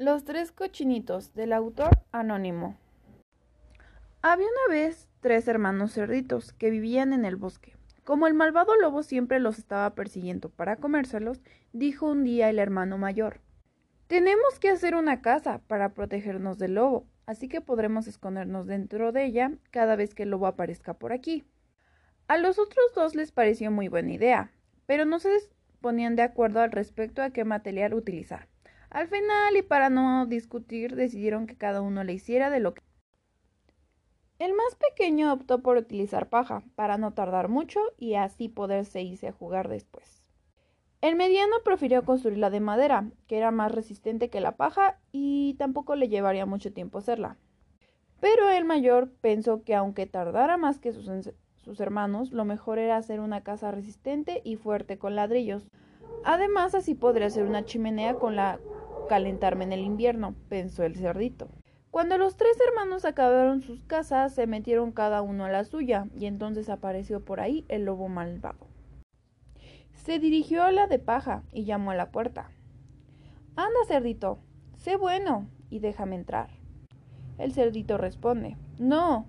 Los tres cochinitos del autor anónimo. Había una vez tres hermanos cerditos que vivían en el bosque. Como el malvado lobo siempre los estaba persiguiendo para comérselos, dijo un día el hermano mayor Tenemos que hacer una casa para protegernos del lobo, así que podremos escondernos dentro de ella cada vez que el lobo aparezca por aquí. A los otros dos les pareció muy buena idea, pero no se ponían de acuerdo al respecto a qué material utilizar. Al final, y para no discutir, decidieron que cada uno le hiciera de lo que... El más pequeño optó por utilizar paja, para no tardar mucho y así poderse irse a jugar después. El mediano prefirió construirla de madera, que era más resistente que la paja y tampoco le llevaría mucho tiempo hacerla. Pero el mayor pensó que aunque tardara más que sus, sus hermanos, lo mejor era hacer una casa resistente y fuerte con ladrillos. Además, así podría hacer una chimenea con la calentarme en el invierno, pensó el cerdito. Cuando los tres hermanos acabaron sus casas, se metieron cada uno a la suya, y entonces apareció por ahí el lobo malvado. Se dirigió a la de paja y llamó a la puerta. Anda, cerdito, sé bueno y déjame entrar. El cerdito responde, No,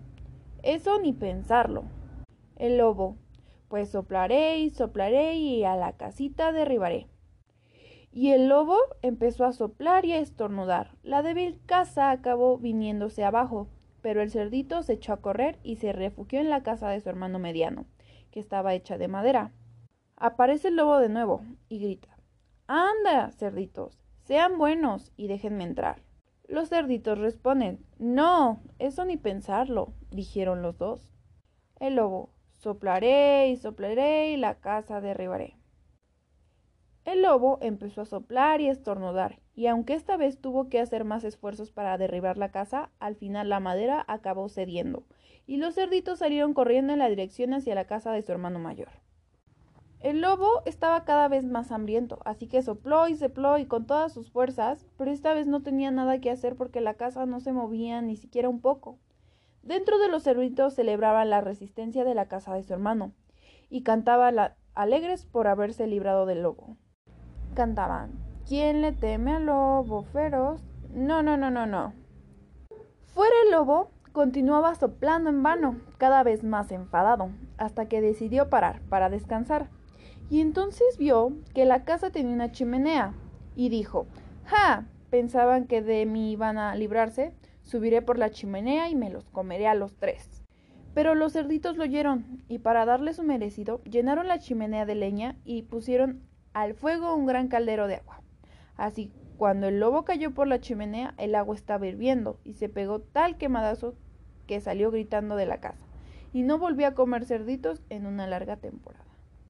eso ni pensarlo. El lobo, pues soplaré y soplaré y a la casita derribaré. Y el lobo empezó a soplar y a estornudar. La débil casa acabó viniéndose abajo, pero el cerdito se echó a correr y se refugió en la casa de su hermano mediano, que estaba hecha de madera. Aparece el lobo de nuevo y grita Anda, cerditos, sean buenos y déjenme entrar. Los cerditos responden No, eso ni pensarlo, dijeron los dos. El lobo Soplaré y soplaré y la casa derribaré. El lobo empezó a soplar y estornudar, y aunque esta vez tuvo que hacer más esfuerzos para derribar la casa, al final la madera acabó cediendo, y los cerditos salieron corriendo en la dirección hacia la casa de su hermano mayor. El lobo estaba cada vez más hambriento, así que sopló y sopló y con todas sus fuerzas, pero esta vez no tenía nada que hacer porque la casa no se movía ni siquiera un poco. Dentro de los cerditos celebraban la resistencia de la casa de su hermano, y cantaban alegres por haberse librado del lobo cantaban. ¿Quién le teme al lobo feroz? No, no, no, no, no. Fuera el lobo, continuaba soplando en vano, cada vez más enfadado, hasta que decidió parar para descansar. Y entonces vio que la casa tenía una chimenea, y dijo, ¡Ja! Pensaban que de mí iban a librarse, subiré por la chimenea y me los comeré a los tres. Pero los cerditos lo oyeron, y para darle su merecido, llenaron la chimenea de leña y pusieron al fuego un gran caldero de agua. Así, cuando el lobo cayó por la chimenea, el agua estaba hirviendo y se pegó tal quemadazo que salió gritando de la casa y no volvió a comer cerditos en una larga temporada.